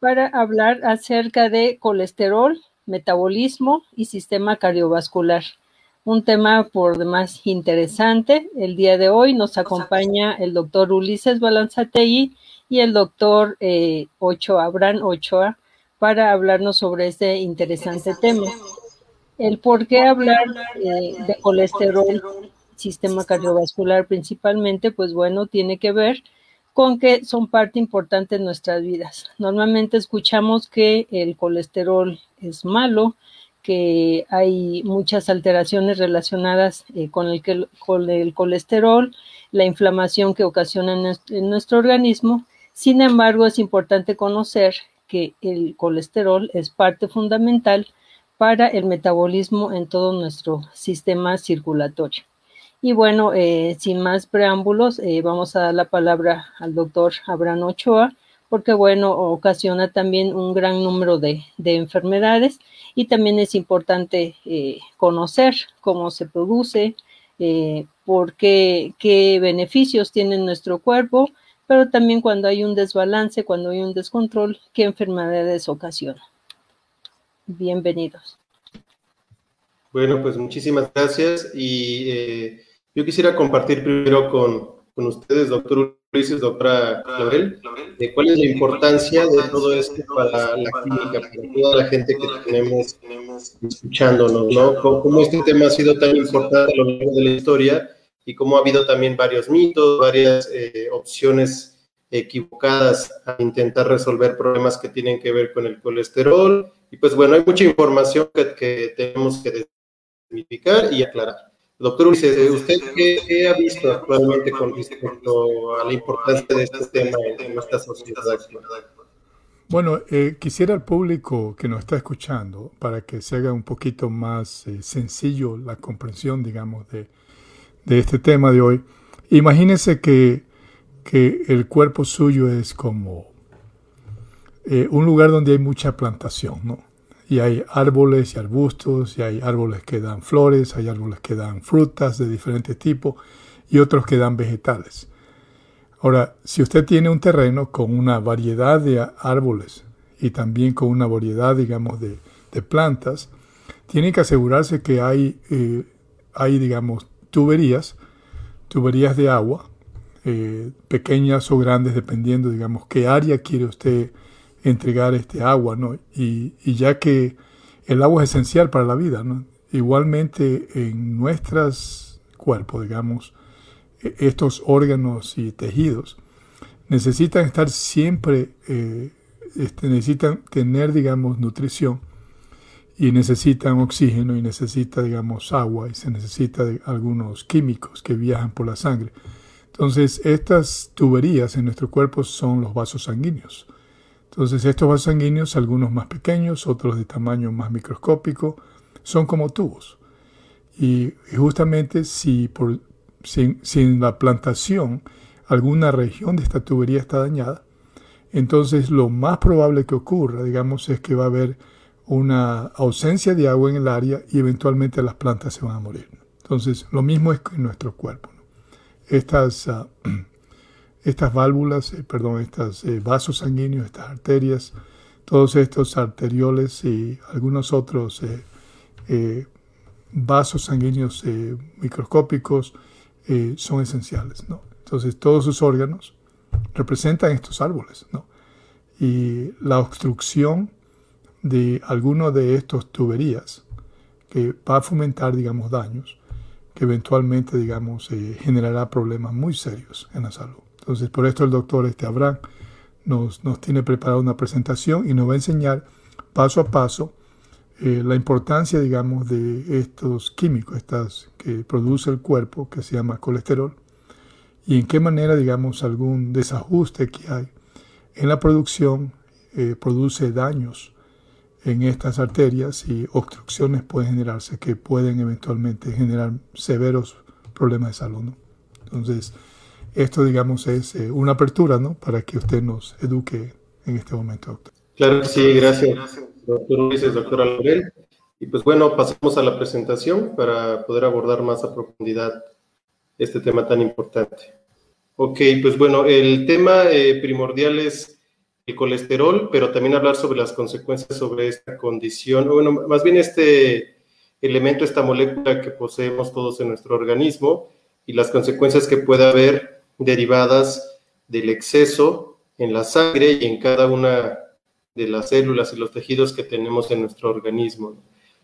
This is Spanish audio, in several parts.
para hablar acerca de colesterol, metabolismo y sistema cardiovascular. Un tema por demás interesante. El día de hoy nos acompaña el doctor Ulises Balanzategui y el doctor eh, Ochoa, Abraham Ochoa, para hablarnos sobre este interesante tema. El por qué hablar eh, de colesterol, sistema cardiovascular principalmente, pues bueno, tiene que ver con que son parte importante de nuestras vidas. Normalmente escuchamos que el colesterol es malo, que hay muchas alteraciones relacionadas eh, con, el, con, el, colesterol, la inflamación que ocasiona en nuestro organismo. Sin embargo, es importante conocer que el colesterol es parte fundamental para el metabolismo en todo nuestro sistema circulatorio. Y bueno, eh, sin más preámbulos, eh, vamos a dar la palabra al doctor Abraham Ochoa, porque bueno, ocasiona también un gran número de, enfermedades y también es importante eh, conocer cómo se produce, por qué, qué beneficios tiene nuestro cuerpo, pero también cuando hay un desbalance, cuando hay un descontrol, qué enfermedades ocasiona. Bienvenidos. Bueno, pues muchísimas gracias y yo quisiera compartir primero con, ustedes, doctor Ulises, doctora Clavel, de cuál es la importancia de todo esto para la clínica, para toda la gente que tenemos escuchándonos, ¿no? Cómo este tema ha sido tan importante a lo largo de la historia y cómo ha habido también varios mitos, varias eh, opciones equivocadas a intentar resolver problemas que tienen que ver con el colesterol. Y pues bueno, hay mucha información que, que tenemos que desmitificar y aclarar. Doctor Ulises, ¿usted qué, ha visto actualmente con respecto a la importancia de este tema en nuestra sociedad actual? Bueno, eh, quisiera al público que nos está escuchando, para que se haga un poquito más eh, sencillo la comprensión, digamos, de, de, este tema de hoy, imagínese que, que el cuerpo suyo es como eh, un lugar donde hay mucha plantación, ¿no? Y hay árboles y arbustos, y hay árboles que dan flores, hay árboles que dan frutas de diferentes tipos y otros que dan vegetales. Ahora, si usted tiene un terreno con una variedad de árboles y también con una variedad, digamos, de, plantas, tiene que asegurarse que hay, eh, hay digamos, tuberías, tuberías de agua, eh, pequeñas o grandes, dependiendo, digamos, qué área quiere usted entregar este agua, ¿no? Y, ya que el agua es esencial para la vida. Igualmente en nuestros cuerpos, digamos, e, estos órganos y tejidos necesitan estar siempre, eh, este, necesitan tener, digamos, nutrición y necesitan oxígeno y necesita, digamos, agua y se necesita algunos químicos que viajan por la sangre. Entonces, estas tuberías en nuestro cuerpo son los vasos sanguíneos. Entonces estos vasos sanguíneos, algunos más pequeños, otros de tamaño más microscópico, son como tubos. Y, justamente si por, sin, la plantación alguna región de esta tubería está dañada, entonces lo más probable que ocurra, digamos, es que va a haber una ausencia de agua en el área y eventualmente las plantas se van a morir. Entonces, lo mismo es en nuestro cuerpo. Estas ah, estas válvulas, eh, perdón, estos eh, vasos sanguíneos, estas arterias, todos estos arterioles y algunos otros eh, vasos sanguíneos microscópicos son esenciales. ¿no? Entonces todos sus órganos representan estos árboles. ¿no? Y la obstrucción de alguno de estos tuberías que va a fomentar, digamos, daños que eventualmente, digamos, generará problemas muy serios en la salud. Entonces, por esto el doctor este Abraham nos, nos tiene preparada una presentación y nos va a enseñar paso a paso eh, la importancia, digamos, de estos químicos, estas que produce el cuerpo, que se llama colesterol, y en qué manera, digamos, algún desajuste que hay en la producción eh, produce daños en estas arterias y obstrucciones pueden generarse que pueden eventualmente generar severos problemas de salud. Entonces, esto, digamos, es eh, una apertura, ¿no? Para que usted nos eduque en este momento, doctor. Claro que sí, gracias, doctor Ulises, doctora Lorel. Y pues bueno, pasamos a la presentación para poder abordar más a profundidad este tema tan importante. Ok, pues bueno, el tema eh, primordial es el colesterol, pero también hablar sobre las consecuencias sobre esta condición, bueno, más bien este elemento, esta molécula que poseemos todos en nuestro organismo y las consecuencias que puede haber derivadas del exceso en la sangre y en cada una de las células y los tejidos que tenemos en nuestro organismo.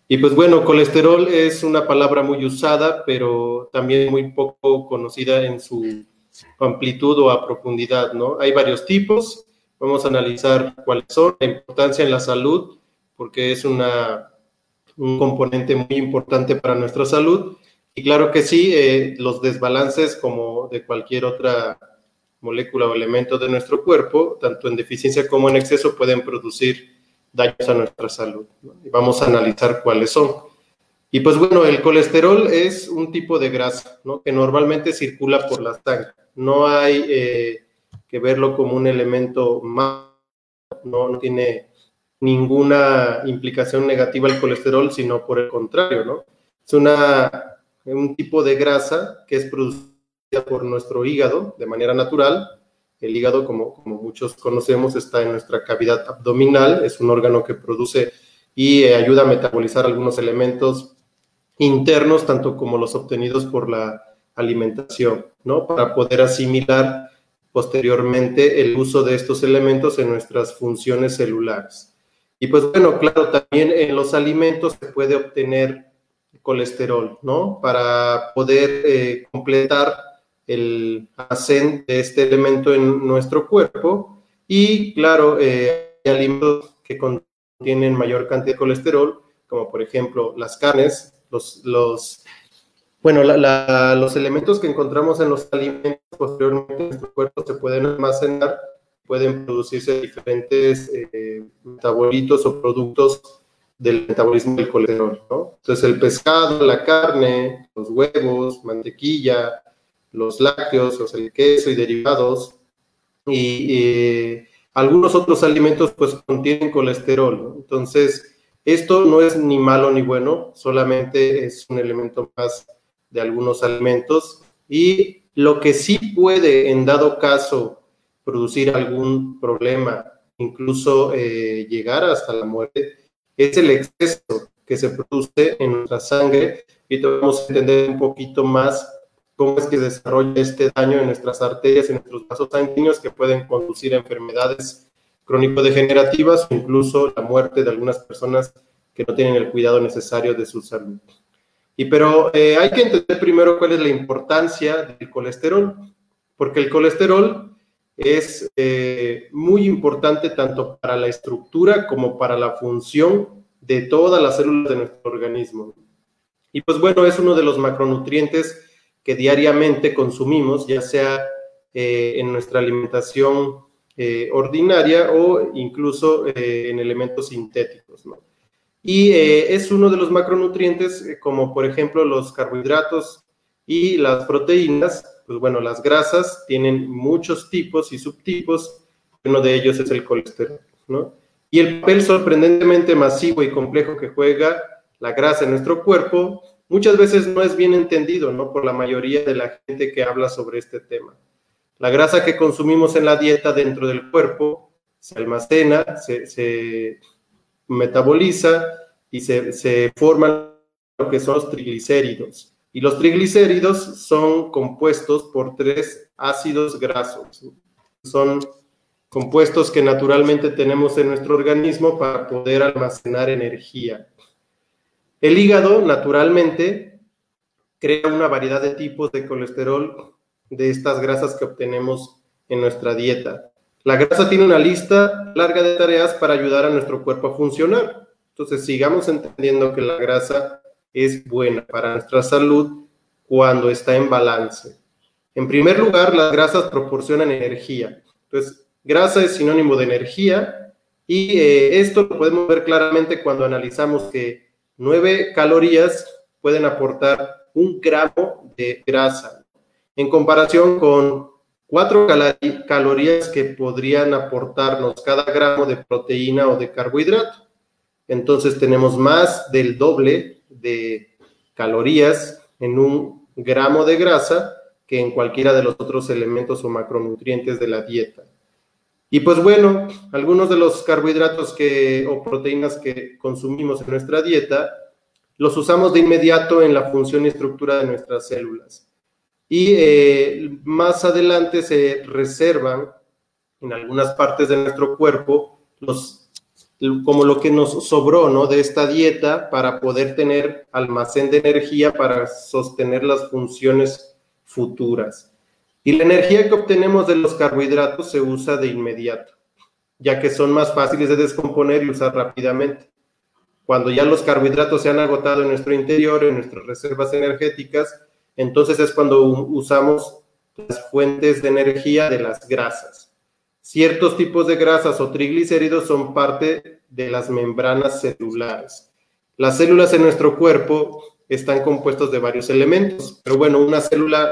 Y pues bueno, colesterol es una palabra muy usada, pero también muy poco conocida en su amplitud o a profundidad, ¿no? Hay varios tipos, vamos a analizar cuáles son, la importancia en la salud, porque es una, un componente muy importante para nuestra salud. Y claro que sí, eh, los desbalances como de cualquier otra molécula o elemento de nuestro cuerpo, tanto en deficiencia como en exceso, pueden producir daños a nuestra salud. Y vamos a analizar cuáles son. Y pues bueno, el colesterol es un tipo de grasa ¿no? que normalmente circula por la sangre. No hay eh, que verlo como un elemento más, no, no, tiene ninguna implicación negativa el colesterol, sino por el contrario, ¿no? Es una, un tipo de grasa que es producida por nuestro hígado de manera natural el hígado, como, muchos conocemos, está en nuestra cavidad abdominal, es un órgano que produce y eh, ayuda a metabolizar algunos elementos internos, tanto como los obtenidos por la alimentación, ¿no? Para poder asimilar posteriormente el uso de estos elementos en nuestras funciones celulares. Y pues bueno, claro, también en los alimentos se puede obtener colesterol, ¿no? Para poder eh, completar el almacén de este elemento en nuestro cuerpo y claro, eh, hay alimentos que contienen mayor cantidad de colesterol, como por ejemplo las carnes, los, los bueno, los elementos que encontramos en los alimentos posteriormente en nuestro cuerpo se pueden almacenar, pueden producirse diferentes eh, metabolitos o productos del metabolismo del colesterol, ¿no? Entonces el pescado, la carne, los huevos, mantequilla, los lácteos, o el queso y derivados, y algunos otros alimentos pues contienen colesterol. Entonces, esto no es ni malo ni bueno, solamente es un elemento más de algunos alimentos. Y lo que sí puede, en dado caso, producir algún problema, incluso eh, llegar hasta la muerte, es el exceso que se produce en nuestra sangre. Y vamos a entender un poquito más cómo es que desarrolla este daño en nuestras arterias en nuestros vasos sanguíneos que pueden conducir a enfermedades crónico-degenerativas o incluso la muerte de algunas personas que no tienen el cuidado necesario de su salud. Y pero eh, hay que entender primero cuál es la importancia del colesterol, porque el colesterol es eh, muy importante tanto para la estructura como para la función de todas las células de nuestro organismo. Y pues bueno, es uno de los macronutrientes que diariamente consumimos, ya sea eh, en nuestra alimentación eh, ordinaria o incluso en elementos sintéticos. Y es uno de los macronutrientes, como por ejemplo los carbohidratos y las proteínas, pues bueno, las grasas tienen muchos tipos y subtipos, uno de ellos es el colesterol, ¿no? Y el papel sorprendentemente masivo y complejo que juega la grasa en nuestro cuerpo muchas veces no es bien entendido, ¿no? Por la mayoría de la gente que habla sobre este tema. La grasa que consumimos en la dieta dentro del cuerpo se almacena, se, metaboliza y se, se forman lo que son los triglicéridos. Y los triglicéridos son compuestos por tres ácidos grasos. Son compuestos que naturalmente tenemos en nuestro organismo para poder almacenar energía. El hígado, naturalmente, crea una variedad de tipos de colesterol de estas grasas que obtenemos en nuestra dieta. La grasa tiene una lista larga de tareas para ayudar a nuestro cuerpo a funcionar. Entonces, sigamos entendiendo que la grasa es buena para nuestra salud cuando está en balance. En primer lugar, las grasas proporcionan energía. Entonces, grasa es sinónimo de energía y eh, esto lo podemos ver claramente cuando analizamos que 9 calorías pueden aportar un gramo de grasa, en comparación con 4 calorías que podrían aportarnos cada gramo de proteína o de carbohidrato. Entonces tenemos más del doble de calorías en un gramo de grasa que en cualquiera de los otros elementos o macronutrientes de la dieta. Y pues bueno, algunos de los carbohidratos que, o proteínas que consumimos en nuestra dieta los usamos de inmediato en la función y estructura de nuestras células. Y eh, más adelante se reservan en algunas partes de nuestro cuerpo los, como lo que nos sobró ¿no? de esta dieta para poder tener almacén de energía para sostener las funciones futuras. Y la energía que obtenemos de los carbohidratos se usa de inmediato, ya que son más fáciles de descomponer y usar rápidamente. Cuando ya los carbohidratos se han agotado en nuestro interior, en nuestras reservas energéticas, entonces es cuando usamos las fuentes de energía de las grasas. Ciertos tipos de grasas o triglicéridos son parte de las membranas celulares. Las células en nuestro cuerpo están compuestas de varios elementos, pero bueno, una célula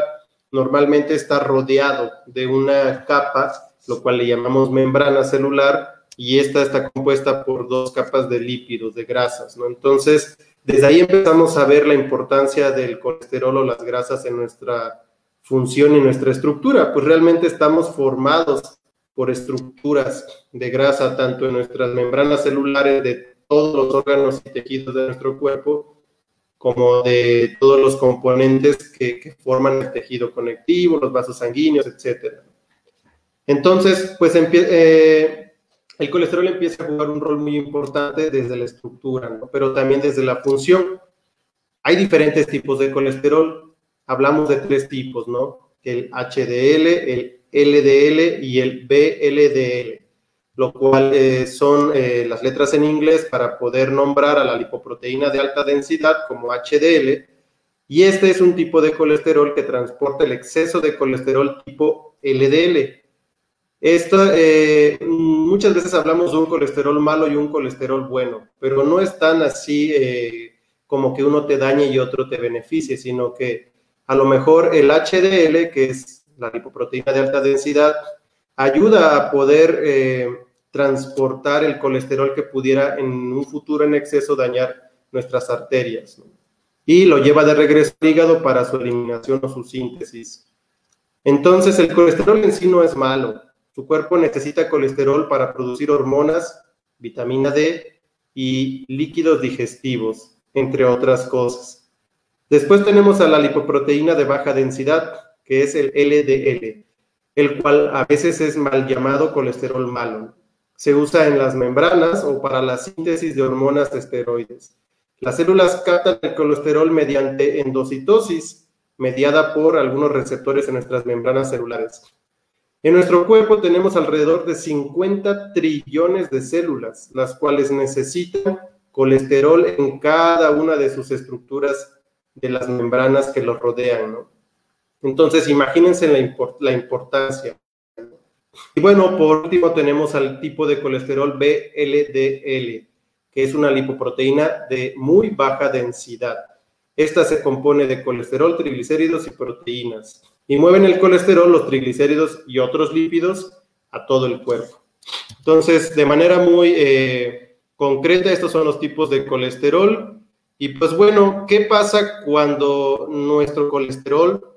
normalmente está rodeado de una capa, lo cual le llamamos membrana celular, y esta está compuesta por dos capas de lípidos, de grasas, ¿no? Entonces, desde ahí empezamos a ver la importancia del colesterol o las grasas en nuestra función y nuestra estructura, pues realmente estamos formados por estructuras de grasa, tanto en nuestras membranas celulares de todos los órganos y tejidos de nuestro cuerpo, como de todos los componentes que, forman el tejido conectivo, los vasos sanguíneos, etc. Entonces, pues eh, el colesterol empieza a jugar un rol muy importante desde la estructura, pero también desde la función. Hay diferentes tipos de colesterol. Hablamos de tres tipos, ¿no? El HDL, el LDL y el BLDL lo cual eh, son eh, las letras en inglés para poder nombrar a la lipoproteína de alta densidad como HDL, y este es un tipo de colesterol que transporta el exceso de colesterol tipo LDL. Esto, eh, muchas veces hablamos de un colesterol malo y un colesterol bueno, pero no es tan así como que uno te dañe y otro te beneficie, sino que a lo mejor el HDL, que es la lipoproteína de alta densidad, ayuda a poder eh, transportar el colesterol que pudiera en un futuro en exceso dañar nuestras arterias. Y lo lleva de regreso al hígado para su eliminación o su síntesis. Entonces, el colesterol en sí no es malo. Su cuerpo necesita colesterol para producir hormonas, vitamina D y líquidos digestivos, entre otras cosas. Después tenemos a la lipoproteína de baja densidad, que es el LDL el cual a veces es mal llamado colesterol malo. Se usa en las membranas o para la síntesis de hormonas de esteroides. Las células captan el colesterol mediante endocitosis, mediada por algunos receptores en nuestras membranas celulares. En nuestro cuerpo tenemos alrededor de 50 trillones de células, las cuales necesitan colesterol en cada una de sus estructuras de las membranas que los rodean. ¿no? Entonces, imagínense la, importancia. Y bueno, por último tenemos al tipo de colesterol BLDL, que es una lipoproteína de muy baja densidad. Esta se compone de colesterol, triglicéridos y proteínas. Y mueven el colesterol, los triglicéridos y otros lípidos a todo el cuerpo. Entonces, de manera muy eh, concreta, estos son los tipos de colesterol. Y pues bueno, ¿qué pasa cuando nuestro colesterol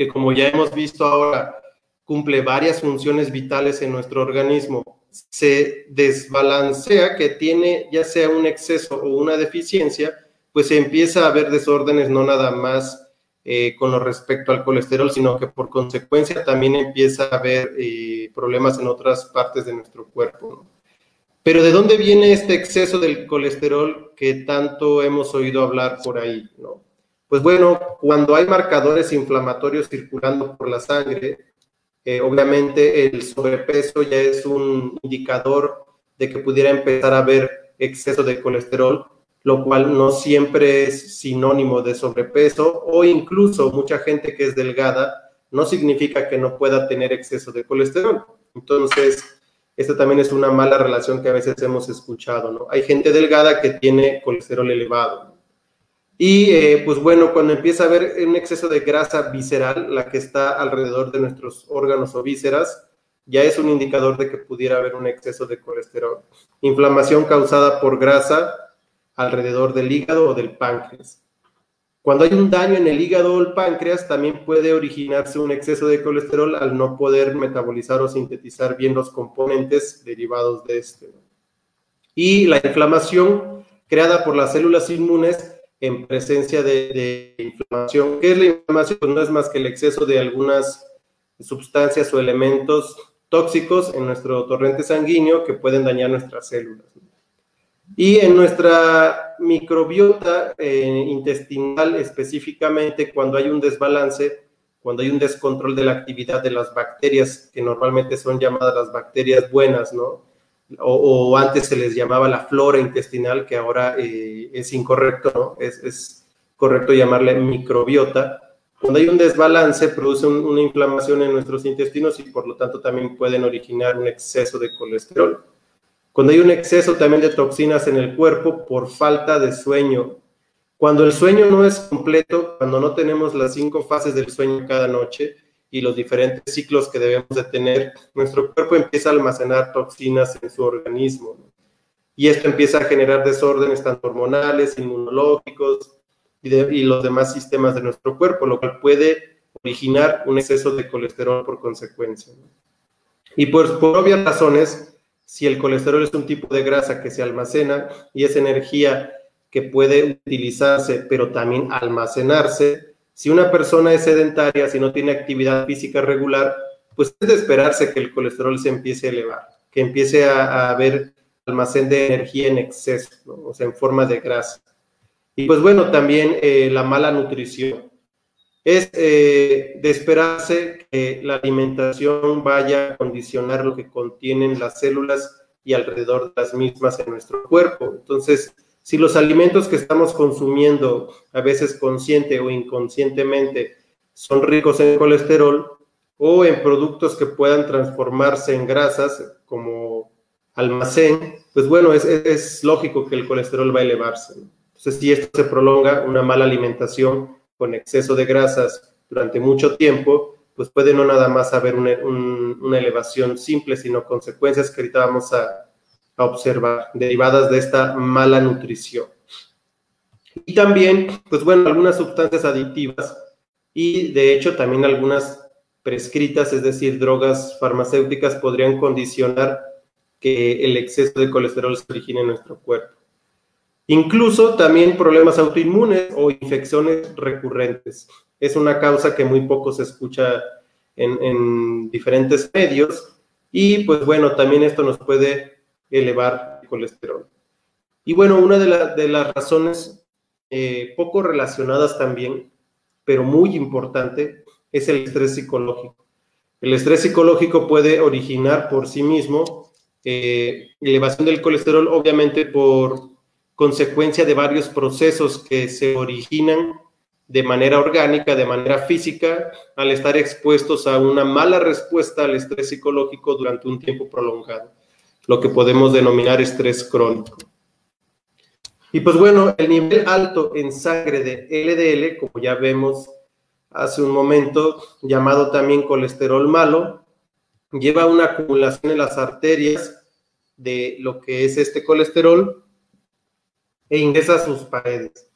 que como ya hemos visto ahora, cumple varias funciones vitales en nuestro organismo, se desbalancea, que tiene ya sea un exceso o una deficiencia, pues se empieza a haber desórdenes no nada más eh, con lo respecto al colesterol, sino que por consecuencia también empieza a haber eh, problemas en otras partes de nuestro cuerpo. Pero ¿de dónde viene este exceso del colesterol que tanto hemos oído hablar por ahí? ¿no? Pues bueno, cuando hay marcadores inflamatorios circulando por la sangre, eh, obviamente el sobrepeso ya es un indicador de que pudiera empezar a haber exceso de colesterol, lo cual no siempre es sinónimo de sobrepeso o incluso mucha gente que es delgada no significa que no pueda tener exceso de colesterol. Entonces, esta también es una mala relación que a veces hemos escuchado, ¿no? Hay gente delgada que tiene colesterol elevado. Y eh, pues bueno, cuando empieza a haber un exceso de grasa visceral, la que está alrededor de nuestros órganos o vísceras, ya es un indicador de que pudiera haber un exceso de colesterol. Inflamación causada por grasa alrededor del hígado o del páncreas. Cuando hay un daño en el hígado o el páncreas, también puede originarse un exceso de colesterol al no poder metabolizar o sintetizar bien los componentes derivados de este. Y la inflamación creada por las células inmunes en presencia de, inflamación. ¿Qué es la inflamación? Pues no es más que el exceso de algunas sustancias o elementos tóxicos en nuestro torrente sanguíneo que pueden dañar nuestras células. Y en nuestra microbiota eh, intestinal específicamente, cuando hay un desbalance, cuando hay un descontrol de la actividad de las bacterias, que normalmente son llamadas las bacterias buenas, ¿no? O, antes se les llamaba la flora intestinal, que ahora eh, es incorrecto, es, correcto llamarle microbiota. Cuando hay un desbalance, produce una inflamación en nuestros intestinos y por lo tanto también pueden originar un exceso de colesterol. Cuando hay un exceso también de toxinas en el cuerpo por falta de sueño. Cuando el sueño no es completo, cuando no tenemos las cinco fases del sueño cada noche y los diferentes ciclos que debemos de tener, nuestro cuerpo empieza a almacenar toxinas en su organismo. Y esto empieza a generar desórdenes tanto hormonales, inmunológicos y, y los demás sistemas de nuestro cuerpo, lo cual puede originar un exceso de colesterol por consecuencia. Y pues, por obvias razones, si el colesterol es un tipo de grasa que se almacena y es energía que puede utilizarse, pero también almacenarse, si una persona es sedentaria, si no tiene actividad física regular, pues es de esperarse que el colesterol se empiece a elevar, que empiece a, haber almacén de energía en exceso, o sea, en forma de grasa. Y pues bueno, también eh, la mala nutrición. Es eh, de esperarse que la alimentación vaya a condicionar lo que contienen las células y alrededor de las mismas en nuestro cuerpo. Entonces, si los alimentos que estamos consumiendo, a veces consciente o inconscientemente, son ricos en colesterol o en productos que puedan transformarse en grasas como almacén, pues bueno, es, lógico que el colesterol va a elevarse. Entonces, si esto se prolonga, una mala alimentación con exceso de grasas durante mucho tiempo, pues puede no nada más haber una, elevación simple, sino consecuencias que ahorita vamos a, observar derivadas de esta mala nutrición. Y también, pues bueno, algunas sustancias adictivas y de hecho también algunas prescritas, es decir, drogas farmacéuticas podrían condicionar que el exceso de colesterol se origine en nuestro cuerpo. Incluso también problemas autoinmunes o infecciones recurrentes. Es una causa que muy poco se escucha en, diferentes medios y pues bueno, también esto nos puede elevar el colesterol. Y bueno, una de, las razones eh, poco relacionadas también, pero muy importante, es el estrés psicológico. El estrés psicológico puede originar por sí mismo eh, elevación del colesterol, obviamente por consecuencia de varios procesos que se originan de manera orgánica, de manera física, al estar expuestos a una mala respuesta al estrés psicológico durante un tiempo prolongado, lo que podemos denominar estrés crónico. Y pues bueno, el nivel alto en sangre de LDL, como ya vemos hace un momento, llamado también colesterol malo, lleva una acumulación en las arterias de lo que es este colesterol e ingresa a sus paredes.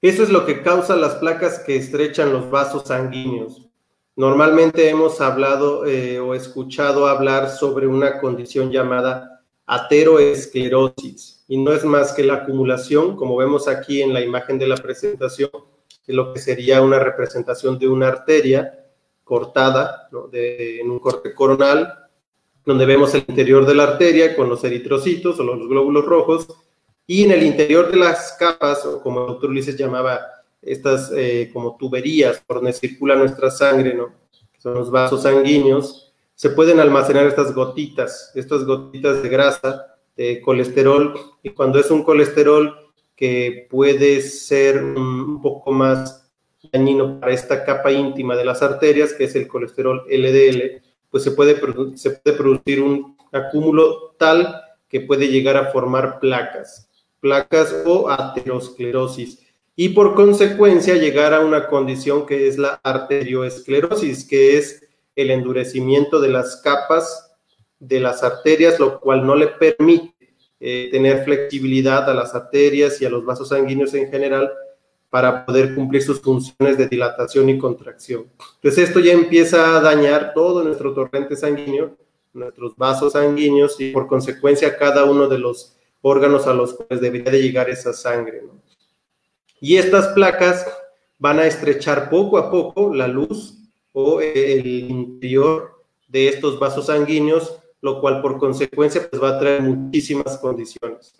Eso es lo que causa las placas que estrechan los vasos sanguíneos. Normalmente hemos hablado eh, o escuchado hablar sobre una condición llamada ateroesclerosis y no es más que la acumulación, como vemos aquí en la imagen de la presentación, de lo que sería una representación de una arteria cortada en un corte coronal, donde vemos el interior de la arteria con los eritrocitos o los glóbulos rojos y en el interior de las capas, o como el doctor Ulises llamaba, estas eh, como tuberías por donde circula nuestra sangre, ¿no? son los vasos sanguíneos, se pueden almacenar estas gotitas, estas gotitas de grasa, de colesterol, y cuando es un colesterol que puede ser un poco más dañino para esta capa íntima de las arterias, que es el colesterol LDL, pues se puede, se puede producir un acúmulo tal que puede llegar a formar placas placas o aterosclerosis y por consecuencia llegar a una condición que es la arterioesclerosis, que es el endurecimiento de las capas de las arterias, lo cual no le permite eh, tener flexibilidad a las arterias y a los vasos sanguíneos en general para poder cumplir sus funciones de dilatación y contracción. Entonces esto ya empieza a dañar todo nuestro torrente sanguíneo, nuestros vasos sanguíneos y por consecuencia cada uno de los órganos a los cuales debería de llegar esa sangre. Y estas placas van a estrechar poco a poco la luz o el interior de estos vasos sanguíneos, lo cual por consecuencia pues, va a traer muchísimas condiciones.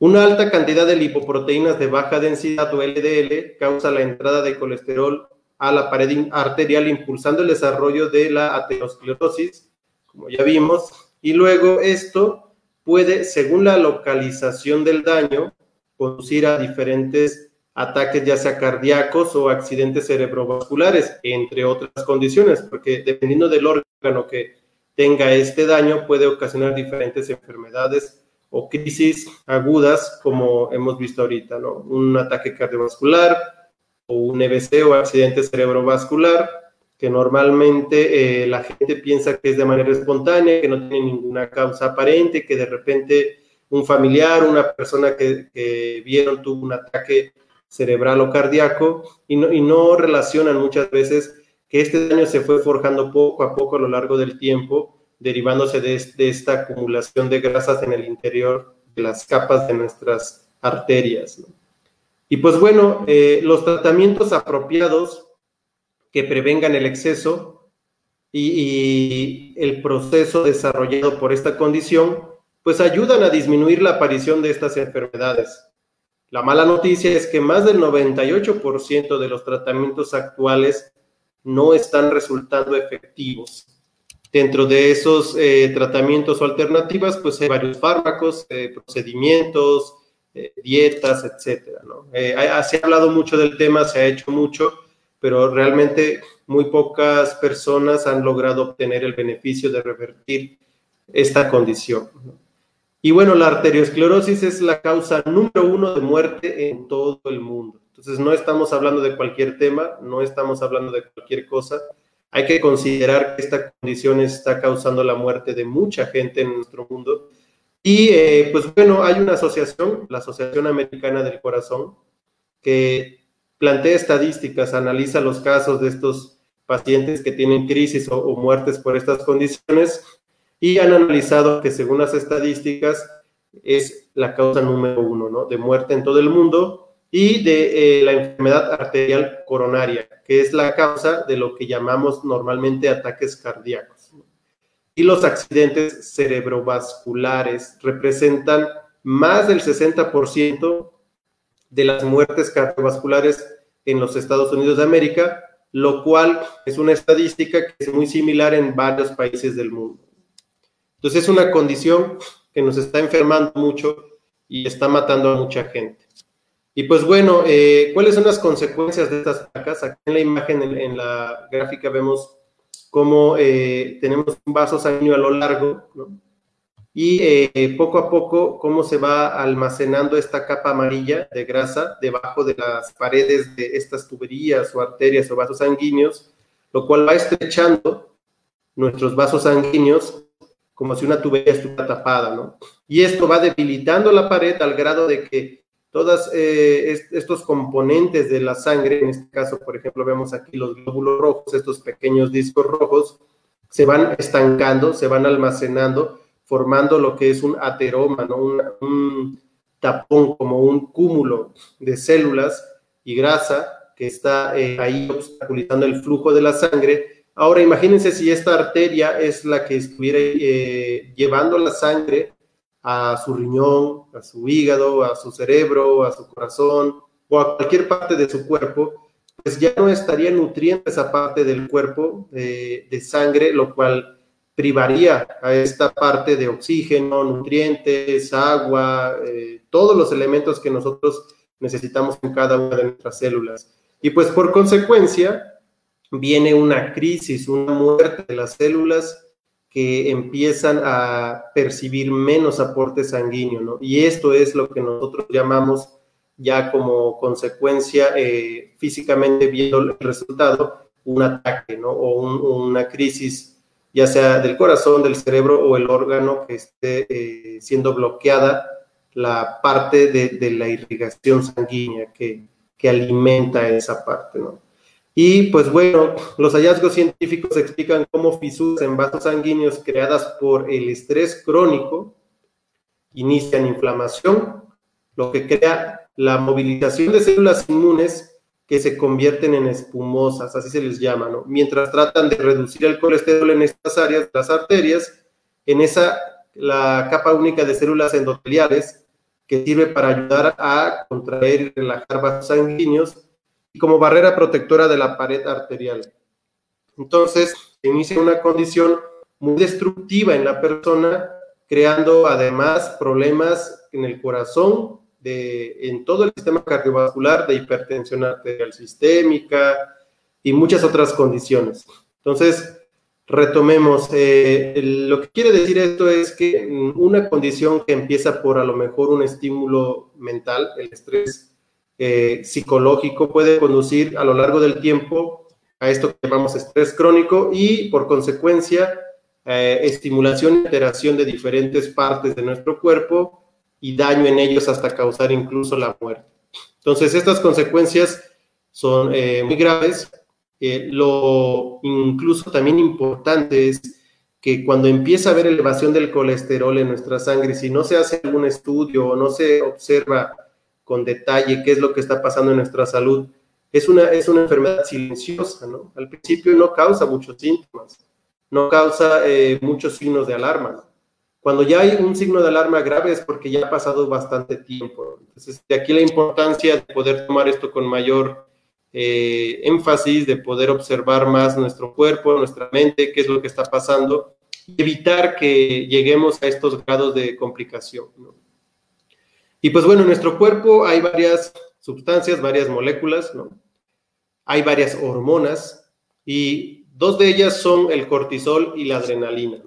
Una alta cantidad de lipoproteínas de baja densidad o LDL causa la entrada de colesterol a la pared arterial impulsando el desarrollo de la aterosclerosis, como ya vimos, y luego esto puede, según la localización del daño, conducir a diferentes ataques ya sea cardíacos o accidentes cerebrovasculares, entre otras condiciones, porque dependiendo del órgano que tenga este daño puede ocasionar diferentes enfermedades o crisis agudas, como hemos visto ahorita, ¿no? Un ataque cardiovascular o un EBC o accidente cerebrovascular, que normalmente eh, la gente piensa que es de manera espontánea, que no tiene ninguna causa aparente, que de repente un familiar, una persona que, vieron tuvo un ataque cerebral o cardíaco y no, y no relacionan muchas veces que este daño se fue forjando poco a poco a lo largo del tiempo, derivándose de, esta acumulación de grasas en el interior de las capas de nuestras arterias. Y pues bueno, eh, los tratamientos apropiados que prevengan el exceso y, el proceso desarrollado por esta condición, pues ayudan a disminuir la aparición de estas enfermedades. La mala noticia es que más del 98% de los tratamientos actuales no están resultando efectivos. Dentro de esos eh, tratamientos o alternativas, pues hay varios fármacos, eh, procedimientos, eh, dietas, etcétera. ¿no? se ha hablado mucho del tema, se ha hecho mucho, pero realmente muy pocas personas han logrado obtener el beneficio de revertir esta condición. Y bueno, la arteriosclerosis es la causa número uno de muerte en todo el mundo. Entonces, no estamos hablando de cualquier tema, no estamos hablando de cualquier cosa. Hay que considerar que esta condición está causando la muerte de mucha gente en nuestro mundo. Y eh, pues bueno, hay una asociación, la Asociación Americana del Corazón, que plantea estadísticas, analiza los casos de estos pacientes que tienen crisis o, o muertes por estas condiciones y han analizado que según las estadísticas es la causa número uno ¿no? de muerte en todo el mundo y de eh, la enfermedad arterial coronaria, que es la causa de lo que llamamos normalmente ataques cardíacos. Y los accidentes cerebrovasculares representan más del 60% de las muertes cardiovasculares en los Estados Unidos de América, lo cual es una estadística que es muy similar en varios países del mundo. Entonces es una condición que nos está enfermando mucho y está matando a mucha gente. Y pues bueno, eh, ¿cuáles son las consecuencias de estas placas? Aquí en la imagen, en, la gráfica, vemos cómo eh, tenemos un vaso a lo largo, ¿no? Y eh, poco a poco, cómo se va almacenando esta capa amarilla de grasa debajo de las paredes de estas tuberías o arterias o vasos sanguíneos, lo cual va estrechando nuestros vasos sanguíneos como si una tubería estuviera tapada, ¿no? Y esto va debilitando la pared al grado de que todos eh, estos componentes de la sangre, en este caso, por ejemplo, vemos aquí los glóbulos rojos, estos pequeños discos rojos, se van estancando, se van almacenando, formando lo que es un ateroma, ¿no? un, tapón, como un cúmulo de células y grasa que está eh, ahí obstaculizando el flujo de la sangre Ahora imagínense si esta arteria es la que estuviera eh, llevando la sangre a su riñón, a su hígado, a su cerebro, a su corazón o a cualquier parte de su cuerpo, pues ya no estaría nutriendo esa parte del cuerpo eh, de sangre, lo cual privaría a esta parte de oxígeno, nutrientes, agua, eh, todos los elementos que nosotros necesitamos en cada una de nuestras células. Y pues por consecuencia, viene una crisis, una muerte de las células que empiezan a percibir menos aporte sanguíneo, ¿no? Y esto es lo que nosotros llamamos ya como consecuencia, eh, físicamente viendo el resultado, un ataque, ¿no? O una crisis, ya sea del corazón, del cerebro o el órgano que esté eh, siendo bloqueada la parte de, la irrigación sanguínea, que que alimenta esa parte, ¿no? Y pues bueno, los hallazgos científicos explican cómo fisuras en vasos sanguíneos creadas por el estrés crónico inician inflamación, lo que crea la movilización de células inmunes que se convierten en espumosas, así se les llama, ¿no? Mientras tratan de reducir el colesterol en estas áreas, las arterias, en esa, la capa única de células endoteliales, que sirve para ayudar a contraer y relajar vasos sanguíneos, como barrera protectora de la pared arterial. Entonces, se inicia una condición muy destructiva en la persona, creando además problemas en el corazón, en todo el sistema cardiovascular, de hipertensión arterial sistémica y muchas otras condiciones. Entonces, retomemos. Eh, lo que quiere decir esto es que una condición que empieza por a lo mejor un estímulo mental, el estrés eh, psicológico, puede conducir a lo largo del tiempo a esto que llamamos estrés crónico y por consecuencia eh, estimulación y alteración de diferentes partes de nuestro cuerpo y daño en ellos hasta causar incluso la muerte. Entonces, estas consecuencias son eh, muy graves. Lo incluso también importante es que cuando empieza a haber elevación del colesterol en nuestra sangre, si no se hace algún estudio o no se observa con detalle qué es lo que está pasando en nuestra salud, es una, es una enfermedad silenciosa, ¿no? Al principio no causa muchos síntomas, no causa eh, muchos signos de alarma. Cuando ya hay un signo de alarma grave es porque ya ha pasado bastante tiempo. Entonces, de aquí la importancia de poder tomar esto con mayor eh, énfasis, de poder observar más nuestro cuerpo, nuestra mente, qué es lo que está pasando, y evitar que lleguemos a estos grados de complicación. Y pues bueno, en nuestro cuerpo hay varias sustancias, varias moléculas, ¿no? Hay varias hormonas y dos de ellas son el cortisol y la adrenalina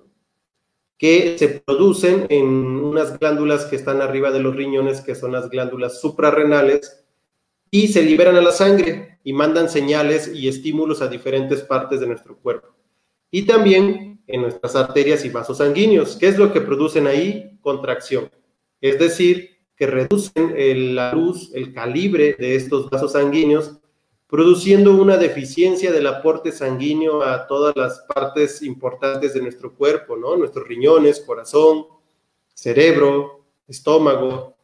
que se producen en unas glándulas que están arriba de los riñones, que son las glándulas suprarrenales, y se liberan a la sangre y mandan señales y estímulos a diferentes partes de nuestro cuerpo. Y también en nuestras arterias y vasos sanguíneos. ¿Qué es lo que producen ahí? Contracción. Es decir, que reducen la luz, el calibre de estos vasos sanguíneos produciendo una deficiencia del aporte sanguíneo a todas las partes importantes de nuestro cuerpo, ¿no? Nuestros riñones, corazón, cerebro, estómago,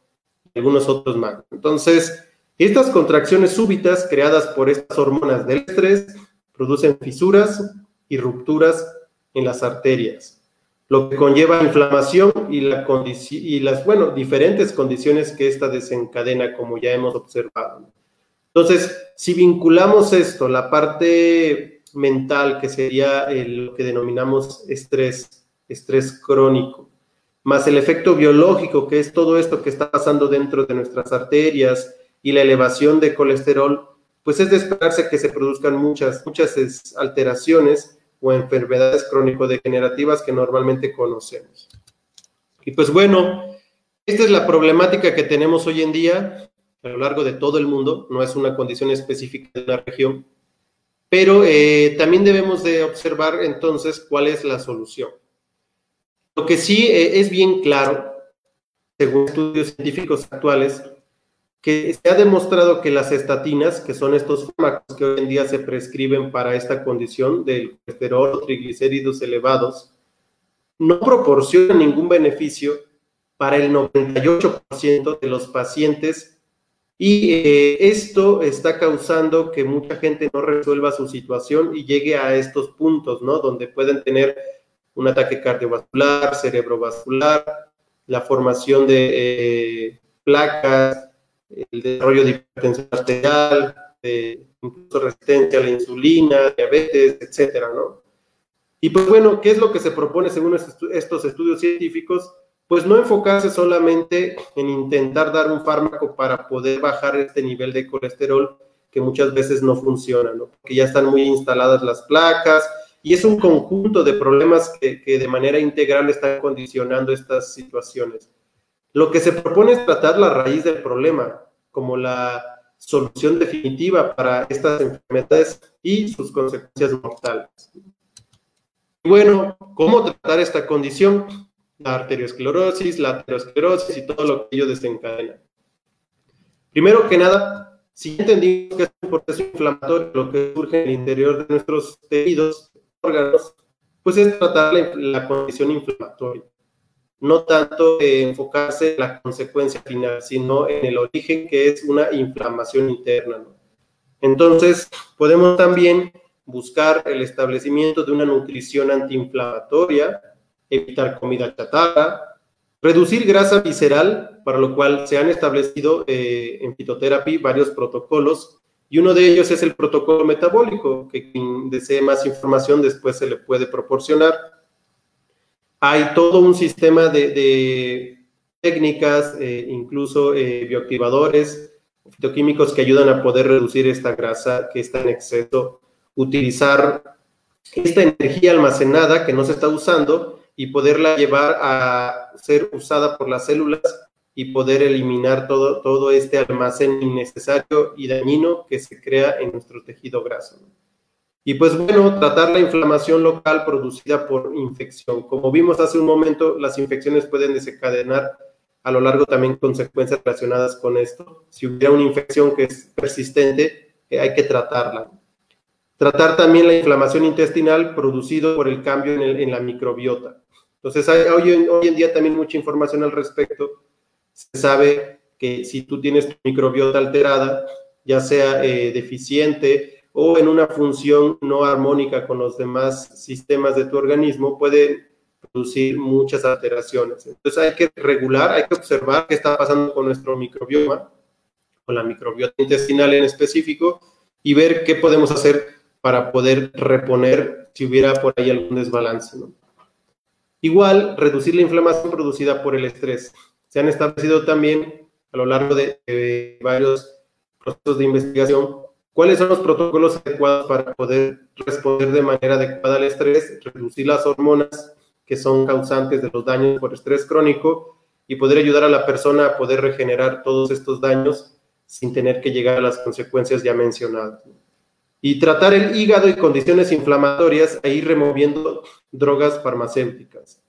y algunos otros más. Entonces, estas contracciones súbitas creadas por estas hormonas del estrés producen fisuras y rupturas en las arterias, lo que conlleva inflamación y, la y las, diferentes condiciones que esta desencadena, como ya hemos observado. Entonces, si vinculamos esto, la parte mental, que sería lo que denominamos estrés, estrés crónico, más el efecto biológico, que es todo esto que está pasando dentro de nuestras arterias y la elevación de colesterol, pues es de esperarse que se produzcan muchas, muchas alteraciones o enfermedades crónico-degenerativas que normalmente conocemos. Y pues bueno, esta es la problemática que tenemos hoy en día a lo largo de todo el mundo, no es una condición específica de una región, pero eh, también debemos de observar entonces cuál es la solución. Lo que sí eh, es bien claro, según estudios científicos actuales, que se ha demostrado que las estatinas, que son estos fármacos que hoy en día se prescriben para esta condición del colesterol triglicéridos elevados, no proporcionan ningún beneficio para el 98% de los pacientes y eh, esto está causando que mucha gente no resuelva su situación y llegue a estos puntos, ¿no? Donde pueden tener un ataque cardiovascular, cerebrovascular, la formación de eh, placas, el desarrollo de hipertensión arterial, incluso resistencia a la insulina, diabetes, etcétera, ¿no? Y pues bueno, ¿qué es lo que se propone según estos estudios científicos? pues no enfocarse solamente en intentar dar un fármaco para poder bajar este nivel de colesterol que muchas veces no funciona, ¿no? Porque ya están muy instaladas las placas y es un conjunto de problemas que, que de manera integral están condicionando estas situaciones. Lo que se propone es tratar la raíz del problema como la solución definitiva para estas enfermedades y sus consecuencias mortales. Bueno, ¿cómo tratar esta condición? la arteriosclerosis, la aterosclerosis y todo lo que ello desencadena. Primero que nada, Si entendimos que es un proceso inflamatorio lo que surge en el interior de nuestros tejidos, órganos, pues es tratar la, condición inflamatoria. No tanto enfocarse en la consecuencia final, sino en el origen que es una inflamación interna. Entonces, podemos también buscar el establecimiento de una nutrición antiinflamatoria, evitar comida chatarra, reducir grasa visceral, para lo cual se han establecido eh, en fitoterapia varios protocolos y uno de ellos es el protocolo metabólico, que quien desee más información después se le puede proporcionar. Hay todo un sistema de, técnicas, eh, incluso eh, bioactivadores, fitoquímicos que ayudan a poder reducir esta grasa que está en exceso utilizar esta energía almacenada que no se está usando y poderla llevar a ser usada por las células y poder eliminar todo, todo este almacén innecesario y dañino que se crea en nuestro tejido graso. Y pues bueno, tratar la inflamación local producida por infección. Como vimos hace un momento, las infecciones pueden desencadenar a lo largo también consecuencias relacionadas con esto. Si hubiera una infección que es persistente, eh, hay que tratarla. Tratar también la inflamación intestinal producido por el cambio en, la microbiota. Entonces, hay, hoy, en día también mucha información al respecto. Se sabe que si tú tienes tu microbiota alterada, ya sea eh, deficiente o en una función no armónica con los demás sistemas de tu organismo, puede producir muchas alteraciones. Entonces hay que regular, hay que observar qué está pasando con nuestro microbioma, con la microbiota intestinal en específico, y ver qué podemos hacer para poder reponer si hubiera por ahí algún desbalance. Igual, reducir la inflamación producida por el estrés. Se han establecido también a lo largo de, varios procesos de investigación cuáles son los protocolos adecuados para poder responder de manera adecuada al estrés, reducir las hormonas que son causantes de los daños por estrés crónico y poder ayudar a la persona a poder regenerar todos estos daños sin tener que llegar a las consecuencias ya mencionadas y tratar el hígado y condiciones inflamatorias e ir removiendo drogas farmacéuticas.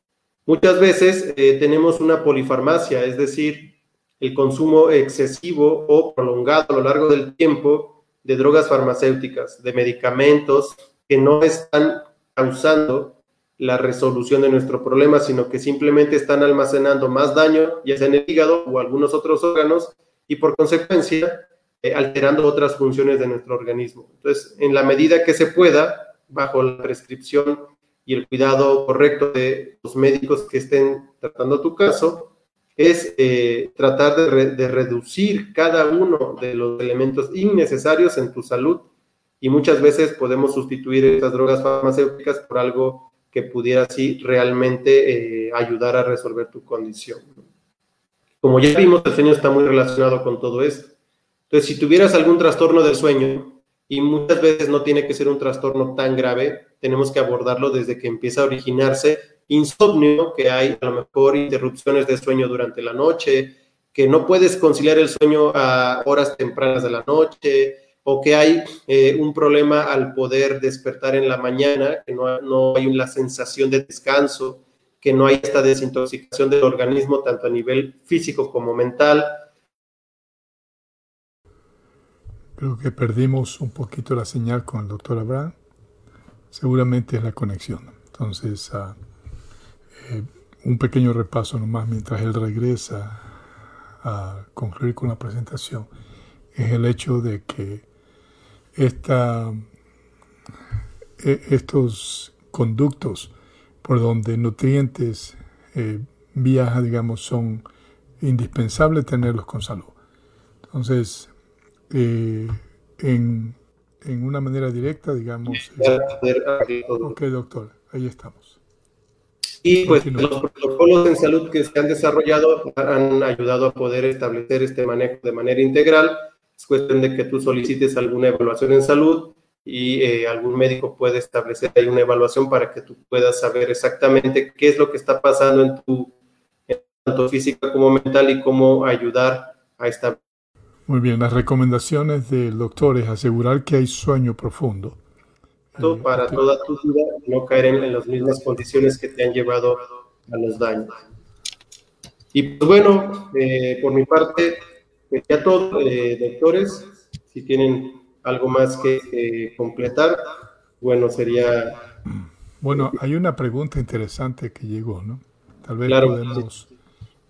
Muchas veces eh, tenemos una polifarmacia, es decir, el consumo excesivo o prolongado a lo largo del tiempo de drogas farmacéuticas, de medicamentos que no están causando la resolución de nuestro problema, sino que simplemente están almacenando más daño, ya sea en el hígado o algunos otros órganos, y por consecuencia eh, alterando otras funciones de nuestro organismo. Entonces, en la medida que se pueda, bajo la prescripción y el cuidado correcto de los médicos que estén tratando tu caso, es eh, tratar de, reducir cada uno de los elementos innecesarios en tu salud y muchas veces podemos sustituir estas drogas farmacéuticas por algo que pudiera así realmente eh, ayudar a resolver tu condición. Como ya vimos, el sueño está muy relacionado con todo esto. Entonces, si tuvieras algún trastorno del sueño, y muchas veces no tiene que ser un trastorno tan grave, tenemos que abordarlo desde que empieza a originarse insomnio, que hay a lo mejor interrupciones de sueño durante la noche, que no puedes conciliar el sueño a horas tempranas de la noche, o que hay eh, un problema al poder despertar en la mañana, que no, hay la sensación de descanso, que no hay esta desintoxicación del organismo tanto a nivel físico como mental, Creo que perdimos un poquito la señal con el doctor Abraham. Seguramente es la conexión. Entonces, ah, eh, un pequeño repaso nomás mientras él regresa a concluir con la presentación. Es el hecho de que esta, e, estos conductos por donde nutrientes eh, viajan, digamos, son indispensables tenerlos con salud. Entonces, eh, en, en, una manera directa, digamos. ok, doctor, ahí estamos. Y pues los protocolos en salud que se han desarrollado han ayudado a poder establecer este manejo de manera integral. Es cuestión de que tú solicites alguna evaluación en salud y eh, algún médico puede establecer ahí una evaluación para que tú puedas saber exactamente qué es lo que está pasando en tu tanto física como mental y cómo ayudar a establecer muy bien, las recomendaciones del doctor es asegurar que hay sueño profundo. Para toda tu vida, no caer en, las mismas condiciones que te han llevado a los daños. Y pues bueno, eh, por mi parte, pues ya todo, eh, doctores. si tienen algo más que completar, bueno, sería... Bueno, hay una pregunta interesante que llegó, ¿no? Tal vez podemos...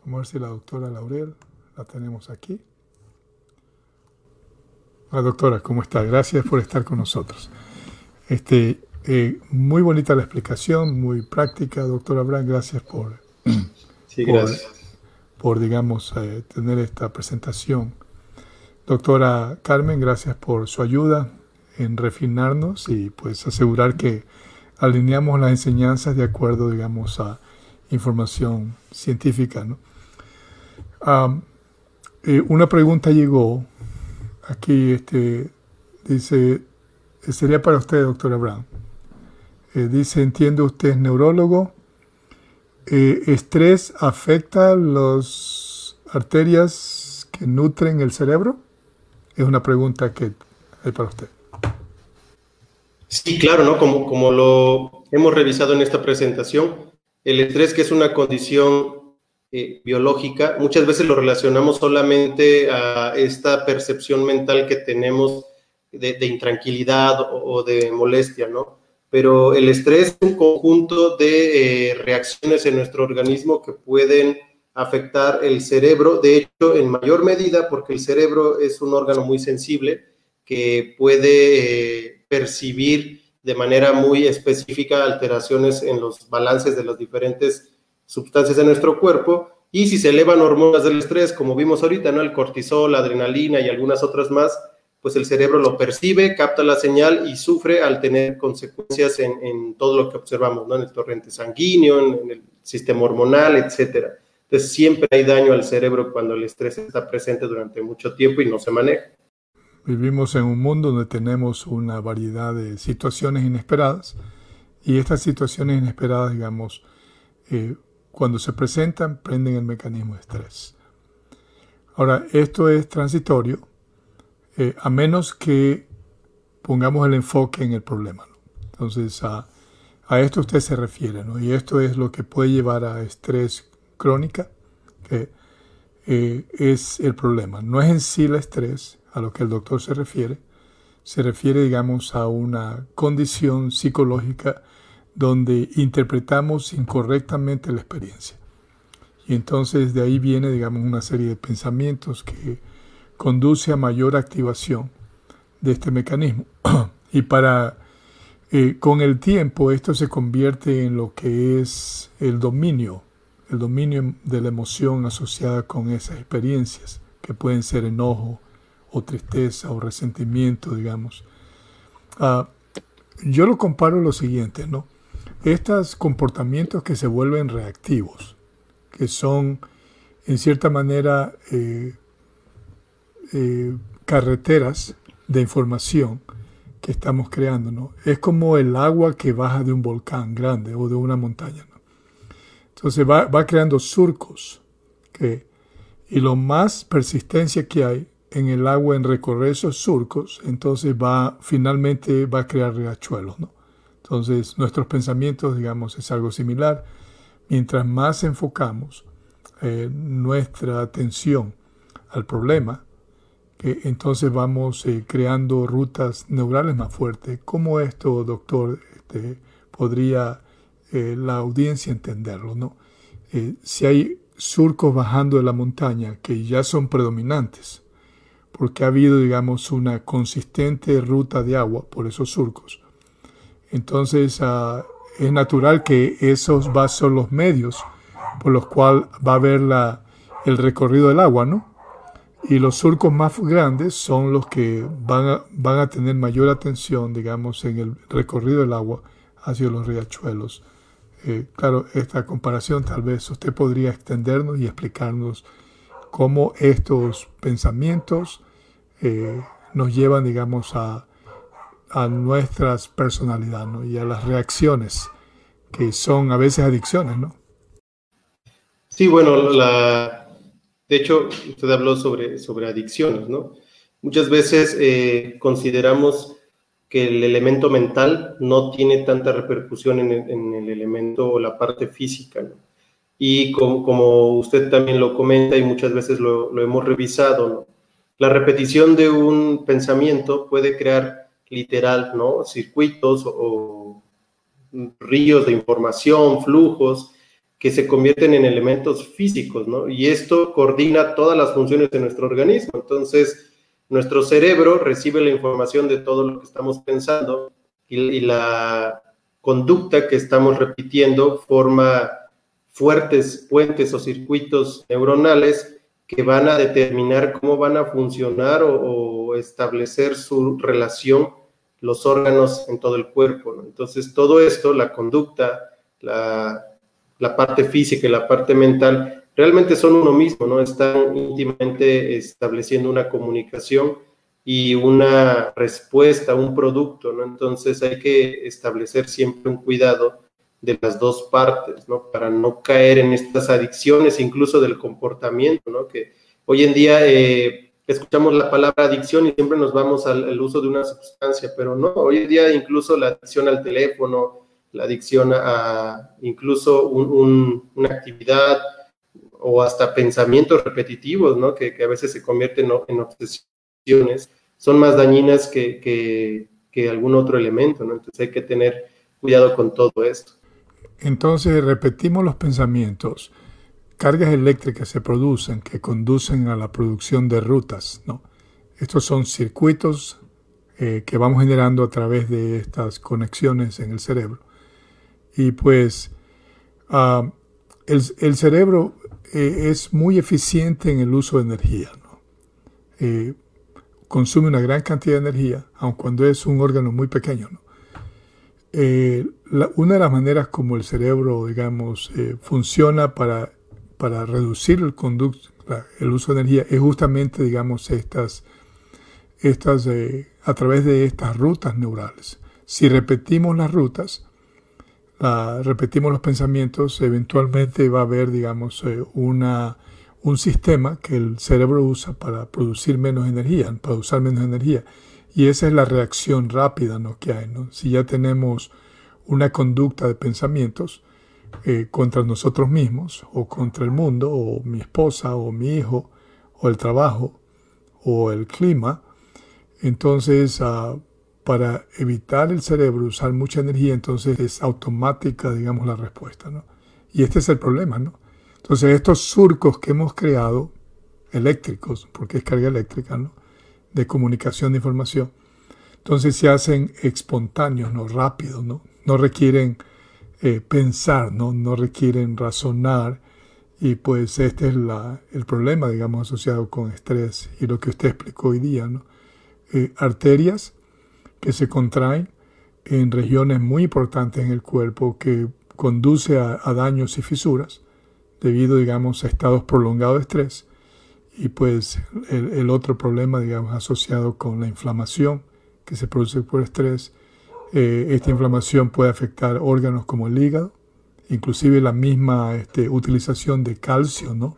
Vamos a ver si la doctora Laurel la tenemos aquí. La doctora, ¿cómo está? Gracias por estar con nosotros. Este, eh, muy bonita la explicación, muy práctica, doctora Brand. Gracias por, sí, gracias. por, digamos, eh, tener esta presentación. Doctora Carmen, gracias por su ayuda en refinarnos y pues asegurar que alineamos las enseñanzas de acuerdo, digamos, a información científica. ¿no? Eh, una pregunta llegó aquí, este, dice, sería para usted, doctora Brown. Eh, dice, entiendo usted es neurólogo. Eh, ¿Estrés afecta las arterias que nutren el cerebro? Es una pregunta que hay para usted. Sí, claro, ¿no? Como, como lo hemos revisado en esta presentación, el estrés que es una condición eh, biológica, muchas veces lo relacionamos solamente a esta percepción mental que tenemos de, intranquilidad o, de molestia, ¿no? Pero el estrés es un conjunto de eh, reacciones en nuestro organismo que pueden afectar el cerebro, de hecho, en mayor medida, porque el cerebro es un órgano muy sensible que puede eh, percibir de manera muy específica alteraciones en los balances de las diferentes sustancias de nuestro cuerpo. Y si se elevan hormonas del estrés, como vimos ahorita, ¿no? El cortisol, la adrenalina y algunas otras más, pues el cerebro lo percibe, capta la señal y sufre al tener consecuencias en, todo lo que observamos, ¿no? En el torrente sanguíneo, en, el sistema hormonal, etcétera. Entonces siempre hay daño al cerebro cuando el estrés está presente durante mucho tiempo y no se maneja. Vivimos en un mundo donde tenemos una variedad de situaciones inesperadas y estas situaciones inesperadas, digamos, eh, cuando se presentan, prenden el mecanismo de estrés. Ahora, esto es transitorio, eh, a menos que pongamos el enfoque en el problema. Entonces, a, esto usted se refiere, ¿no? Y esto es lo que puede llevar a estrés crónica, que eh, es el problema. No es en sí el estrés, a lo que el doctor se refiere, se refiere, digamos, a una condición psicológica donde interpretamos incorrectamente la experiencia. Y entonces de ahí viene, digamos, una serie de pensamientos que conduce a mayor activación de este mecanismo. y para, eh, con el tiempo, esto se convierte en lo que es el dominio, el dominio de la emoción asociada con esas experiencias, que pueden ser enojo, o tristeza o resentimiento, digamos. Ah, yo lo comparo lo siguiente, ¿no? Estos comportamientos que se vuelven reactivos, que son en cierta manera eh, eh, carreteras de información que estamos creando, ¿no? Es como el agua que baja de un volcán grande o de una montaña, ¿no? Entonces va, va creando surcos, y lo más persistencia que hay en el agua en recorrer esos surcos, entonces va finalmente va a crear riachuelos, ¿no? Entonces, nuestros pensamientos, digamos, es algo similar. Mientras más enfocamos eh, nuestra atención al problema, que entonces vamos eh, creando rutas neurales más fuertes. ¿Cómo esto, doctor, este, podría eh, la audiencia entenderlo? ¿no? si hay surcos bajando de la montaña que ya son predominantes, porque ha habido, digamos, una consistente ruta de agua por esos surcos. Entonces, ah, es natural que esos van son los medios por los cuales va a haber el recorrido del agua, ¿no? Y los surcos más grandes son los que van a, van a tener mayor atención, digamos, en el recorrido del agua hacia los riachuelos. Eh, claro, esta comparación tal vez usted podría extendernos y explicarnos cómo estos pensamientos eh, nos llevan, digamos, a, a nuestras personalidades y a las reacciones que son a veces adicciones, ¿no? Sí, bueno, la, de hecho, usted habló sobre, adicciones, ¿no? Muchas veces eh, consideramos que el elemento mental no tiene tanta repercusión en el, en el elemento o la parte física, ¿no? Y como, usted también lo comenta y muchas veces lo, lo hemos revisado, ¿no? la repetición de un pensamiento puede crear literal, ¿no? Circuitos o, ríos de información, flujos que se convierten en elementos físicos, ¿no? Y esto coordina todas las funciones de nuestro organismo. Entonces, nuestro cerebro recibe la información de todo lo que estamos pensando y la conducta que estamos repitiendo forma fuertes puentes o circuitos neuronales que van a determinar cómo van a funcionar o, establecer su relación los órganos en todo el cuerpo. Entonces, todo esto, la conducta, la, la, parte física y la parte mental, realmente son uno mismo, ¿no? Están íntimamente estableciendo una comunicación y una respuesta, un producto, ¿no? Entonces hay que establecer siempre un cuidado de las dos partes, ¿no? Para no caer en estas adicciones, incluso del comportamiento, ¿no? Que hoy en día eh, escuchamos la palabra adicción y siempre nos vamos al, uso de una sustancia, pero no, hoy en día incluso la adicción al teléfono, la adicción a incluso una actividad o hasta pensamientos repetitivos, ¿no? Que, a veces se convierten en, obsesiones, son más dañinas que, que, algún otro elemento, ¿no? Entonces hay que tener cuidado con todo esto. Entonces repetimos los pensamientos. Cargas eléctricas se producen que conducen a la producción de rutas. ¿no? Estos son circuitos eh, que vamos generando a través de estas conexiones en el cerebro. Y pues ah, el, cerebro eh, es muy eficiente en el uso de energía. Eh, consume una gran cantidad de energía, aun cuando es un órgano muy pequeño. Eh, una de las maneras como el cerebro, digamos, funciona para, para reducir el, el uso de energía es justamente, digamos, estas, estas a través de estas rutas neurales. Si repetimos las rutas, repetimos los pensamientos, eventualmente va a haber, digamos, una, un sistema que el cerebro usa para producir menos energía, para usar menos energía. Y esa es la reacción rápida ¿no? que hay. ¿no? Si ya tenemos una conducta de pensamientos eh, contra nosotros mismos, o contra el mundo, o mi esposa, o mi hijo, o el trabajo, o el clima, entonces ah, para evitar el cerebro usar mucha energía, entonces es automática, digamos, la respuesta. ¿no? Y este es el problema. ¿no? Entonces estos surcos que hemos creado, eléctricos, porque es carga eléctrica, ¿no? de comunicación de información. Entonces se hacen espontáneos, no rápidos, no, no requieren eh, pensar, ¿no? no requieren razonar. Y pues este es la, el problema, digamos, asociado con estrés y lo que usted explicó hoy día. ¿no? Eh, arterias que se contraen en regiones muy importantes en el cuerpo que conduce a, a daños y fisuras debido, digamos, a estados prolongados de estrés y pues el, otro problema, digamos, asociado con la inflamación que se produce por estrés, eh, esta inflamación puede afectar órganos como el hígado, inclusive la misma este, utilización de calcio, ¿no?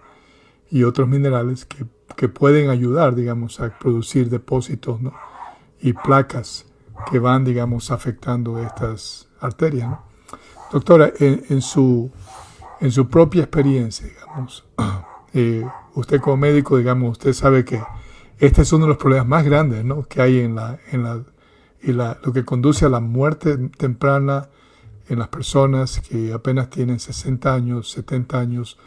Y otros minerales que, que, pueden ayudar, digamos, a producir depósitos, ¿no? Y placas que van, digamos, afectando estas arterias. Doctora, en, en, su, en su propia experiencia, digamos, eh, usted como médico, digamos, usted sabe que este es uno de los problemas más grandes ¿no? que hay en la, en la, y la, lo que conduce a la muerte temprana en las personas que apenas tienen 60 años, 70 años,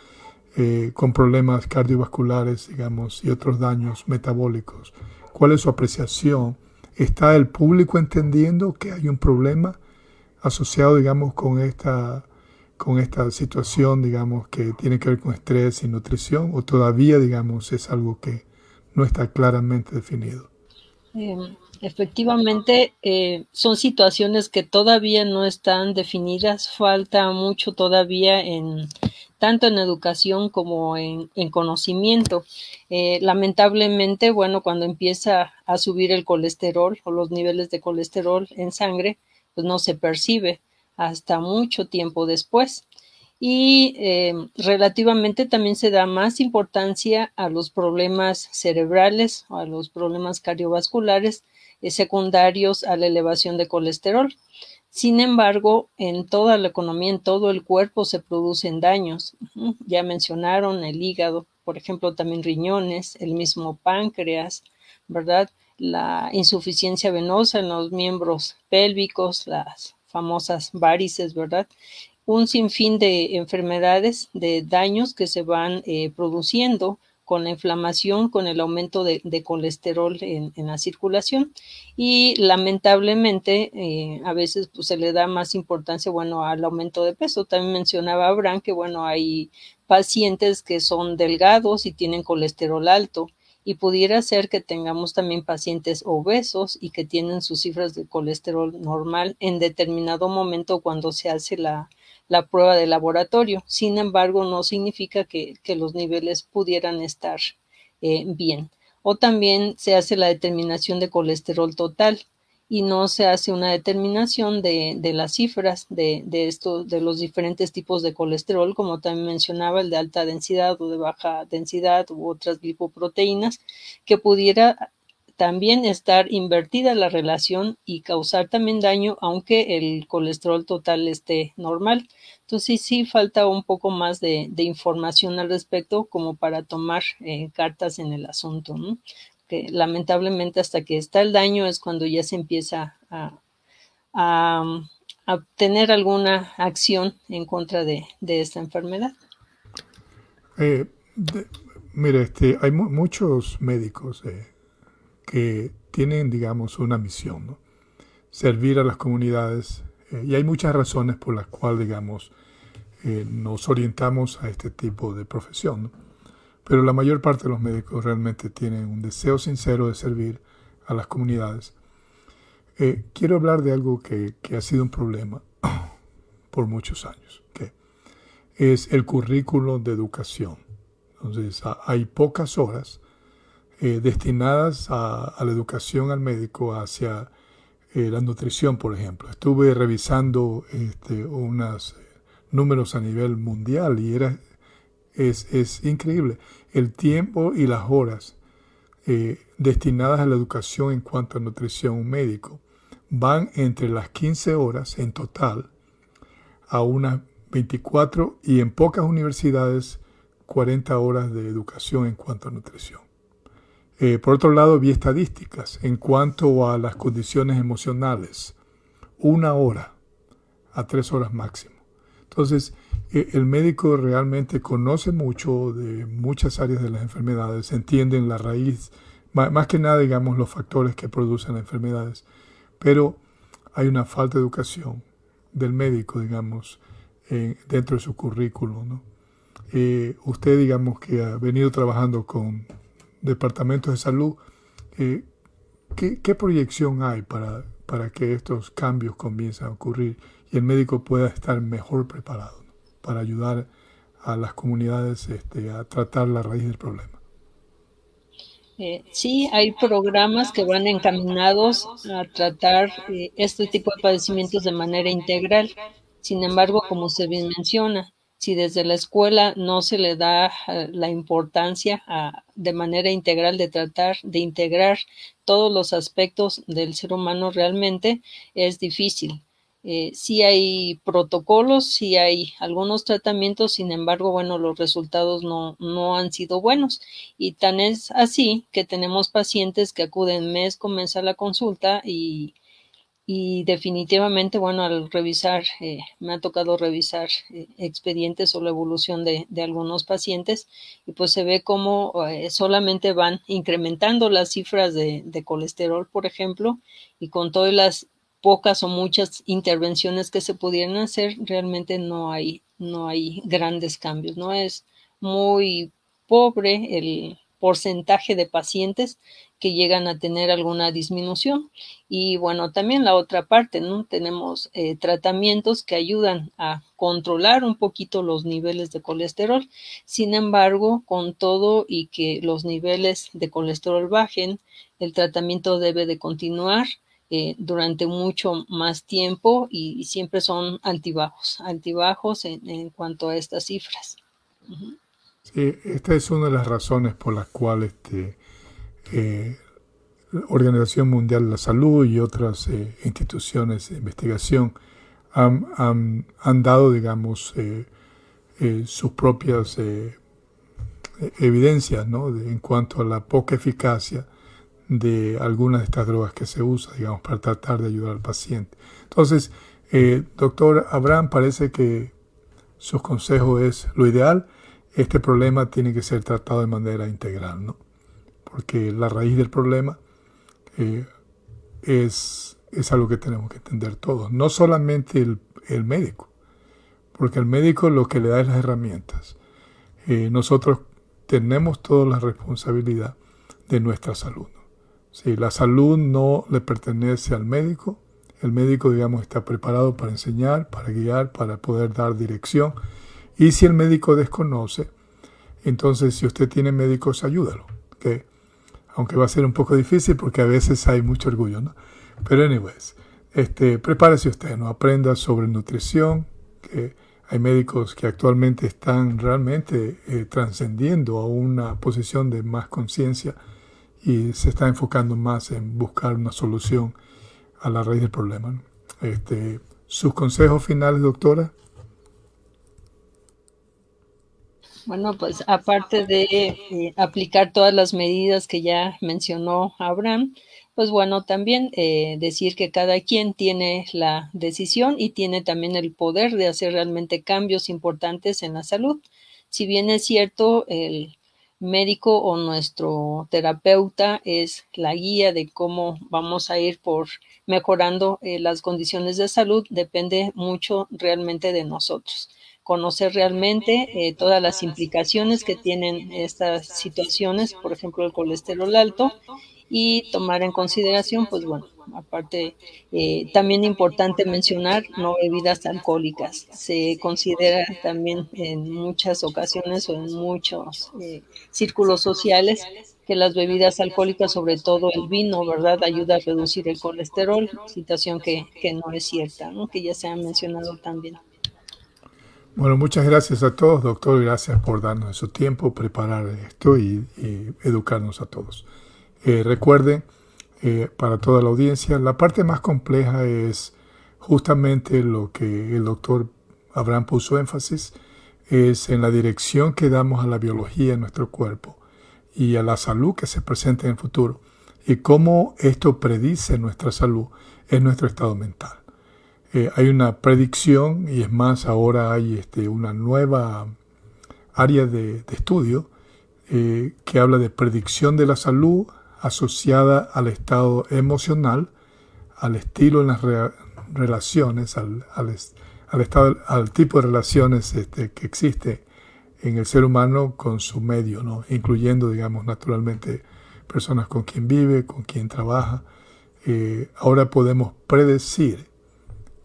eh, con problemas cardiovasculares, digamos, y otros daños metabólicos. ¿Cuál es su apreciación? ¿Está el público entendiendo que hay un problema asociado, digamos, con esta con esta situación, digamos, que tiene que ver con estrés y nutrición, o todavía, digamos, es algo que no está claramente definido? Efectivamente, eh, son situaciones que todavía no están definidas, falta mucho todavía en tanto en educación como en, conocimiento. Eh, lamentablemente, bueno, cuando empieza a subir el colesterol o los niveles de colesterol en sangre, pues no se percibe hasta mucho tiempo después. Y eh, relativamente también se da más importancia a los problemas cerebrales o a los problemas cardiovasculares secundarios a la elevación de colesterol. Sin embargo, en toda la economía, en todo el cuerpo se producen daños. Ya mencionaron el hígado, por ejemplo, también riñones, el mismo páncreas, ¿verdad? La insuficiencia venosa en los miembros pélvicos, las famosas varices, ¿verdad? Un sinfín de enfermedades, de daños que se van eh, produciendo con la inflamación, con el aumento de, colesterol en, la circulación y lamentablemente eh, a veces pues, se le da más importancia, bueno, al aumento de peso. También mencionaba Abraham que, bueno, hay pacientes que son delgados y tienen colesterol alto y pudiera ser que tengamos también pacientes obesos y que tienen sus cifras de colesterol normal en determinado momento cuando se hace la, la prueba de laboratorio. Sin embargo, no significa que, los niveles pudieran estar eh, bien. O también se hace la determinación de colesterol total y no se hace una determinación de, las cifras de, de, de los diferentes tipos de colesterol, como también mencionaba, el de alta densidad o de baja densidad u otras lipoproteínas, que pudiera también estar invertida la relación y causar también daño aunque el colesterol total esté normal. Entonces sí, falta un poco más de, información al respecto como para tomar eh, cartas en el asunto. Que lamentablemente hasta que está el daño es cuando ya se empieza a, tener alguna acción en contra de, esta enfermedad. Eh, mira, este, hay muchos médicos eh, que tienen, digamos, una misión, servir a las comunidades. Eh, y hay muchas razones por las cuales, digamos, eh, nos orientamos a este tipo de profesión. Pero la mayor parte de los médicos realmente tienen un deseo sincero de servir a las comunidades. Eh, quiero hablar de algo que, que, ha sido un problema por muchos años, que es el currículo de educación. Entonces, hay pocas horas eh, destinadas a, la educación al médico hacia eh, la nutrición, por ejemplo. Estuve revisando este, unos números a nivel mundial y era, es, es increíble el tiempo y las horas eh, destinadas a la educación en cuanto a nutrición médico van entre las 15 horas en total a unas 24 y en pocas universidades 40 horas de educación en cuanto a nutrición. Eh, por otro lado, vi estadísticas en cuanto a las condiciones emocionales. Una hora a tres horas máximo. Entonces, eh, el médico realmente conoce mucho de muchas áreas de las enfermedades, entiende la raíz, más, que nada, digamos, los factores que producen las enfermedades. Pero hay una falta de educación del médico, digamos, dentro de su currículo. Eh, usted, digamos, que ha venido trabajando con departamentos de salud, eh, ¿qué, proyección hay para, para que estos cambios comiencen a ocurrir y el médico pueda estar mejor preparado para ayudar a las comunidades este, a tratar la raíz del problema? Eh, sí, hay programas que van encaminados a tratar eh, este tipo de padecimientos de manera integral. Sin embargo, como se bien menciona, si desde la escuela no se le da eh, la importancia de manera integral de tratar de integrar todos los aspectos del ser humano realmente, es difícil. Eh, sí hay protocolos, sí hay algunos tratamientos, sin embargo, bueno, los resultados no, no han sido buenos. Y tan es así que tenemos pacientes que acuden mes con mes a la consulta y y definitivamente, bueno, al revisar, eh, me ha tocado revisar eh, expedientes o la evolución de, algunos pacientes y pues se ve cómo eh, solamente van incrementando las cifras de, de, colesterol, por ejemplo, y con todas las pocas o muchas intervenciones que se pudieran hacer, realmente no hay, no hay grandes cambios, ¿no? Es muy pobre el porcentaje de pacientes que llegan a tener alguna disminución. Y bueno, también la otra parte, ¿no? Tenemos eh, tratamientos que ayudan a controlar un poquito los niveles de colesterol. Sin embargo, con todo y que los niveles de colesterol bajen, el tratamiento debe de continuar eh, durante mucho más tiempo y, siempre son altibajos, altibajos en, cuanto a estas cifras. Sí, esta es una de las razones por las cuales este, eh, Organización Mundial de la Salud y otras eh, instituciones de investigación han, dado, digamos, eh, sus propias evidencias ¿no? en cuanto a la poca eficacia de algunas de estas drogas que se usan, digamos, para tratar de ayudar al paciente. Entonces, eh, doctor Abraham, parece que su consejo es lo ideal. Este problema tiene que ser tratado de manera integral, ¿no? Porque la raíz del problema eh, es, es algo que tenemos que entender todos, no solamente el, el médico, porque el médico lo que le da es las herramientas. Eh, nosotros tenemos toda la responsabilidad de nuestra salud. Si la salud no le pertenece al médico, el médico, digamos, está preparado para enseñar, para guiar, para poder dar dirección. Y si el médico desconoce, entonces si usted tiene médicos, ayúdalo. que Aunque va a ser un poco difícil porque a veces hay mucho orgullo, ¿no? Pero anyways, este, prepárese usted, ¿no? Aprenda sobre nutrición, que hay médicos que actualmente están realmente eh, trascendiendo a una posición de más conciencia y se está enfocando más en buscar una solución a la raíz del problema. Este, ¿Sus consejos finales, doctora? Bueno, pues aparte de eh, aplicar todas las medidas que ya mencionó Abraham, pues bueno, también eh, decir que cada quien tiene la decisión y tiene también el poder de hacer realmente cambios importantes en la salud. Si bien es cierto, el médico o nuestro terapeuta es la guía de cómo vamos a ir por mejorando eh, las condiciones de salud, depende mucho realmente de nosotros conocer realmente eh, todas las implicaciones que tienen estas situaciones, por ejemplo, el colesterol alto, y tomar en consideración, pues bueno, aparte, eh, también importante mencionar no bebidas alcohólicas. Se considera también en muchas ocasiones o en muchos eh, círculos sociales que las bebidas alcohólicas, sobre todo el vino, ¿verdad?, ayuda a reducir el colesterol, situación que, que no es cierta, ¿no? que ya se ha mencionado también. Bueno, muchas gracias a todos, doctor. Gracias por darnos su tiempo, preparar esto y educarnos a todos. Eh, recuerden, eh, para toda la audiencia, la parte más compleja es justamente lo que el doctor Abraham puso énfasis, es en la dirección que damos a la biología en nuestro cuerpo y a la salud que se presenta en el futuro y cómo esto predice nuestra salud en nuestro estado mental. Eh, hay una predicción y es más, ahora hay este, una nueva área de, estudio que habla de predicción de la salud asociada al estado emocional, al estilo en las relaciones, al, estado, al tipo de relaciones este, que existe en el ser humano con su medio, ¿no? incluyendo, digamos, naturalmente personas con quien vive, con quien trabaja. Eh, ahora podemos predecir.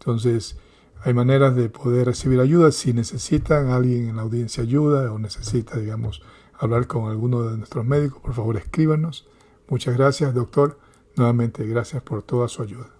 Entonces, hay maneras de poder recibir ayuda. Si necesitan alguien en la audiencia ayuda o necesita, digamos, hablar con alguno de nuestros médicos, por favor escríbanos. Muchas gracias, doctor. Nuevamente, gracias por toda su ayuda.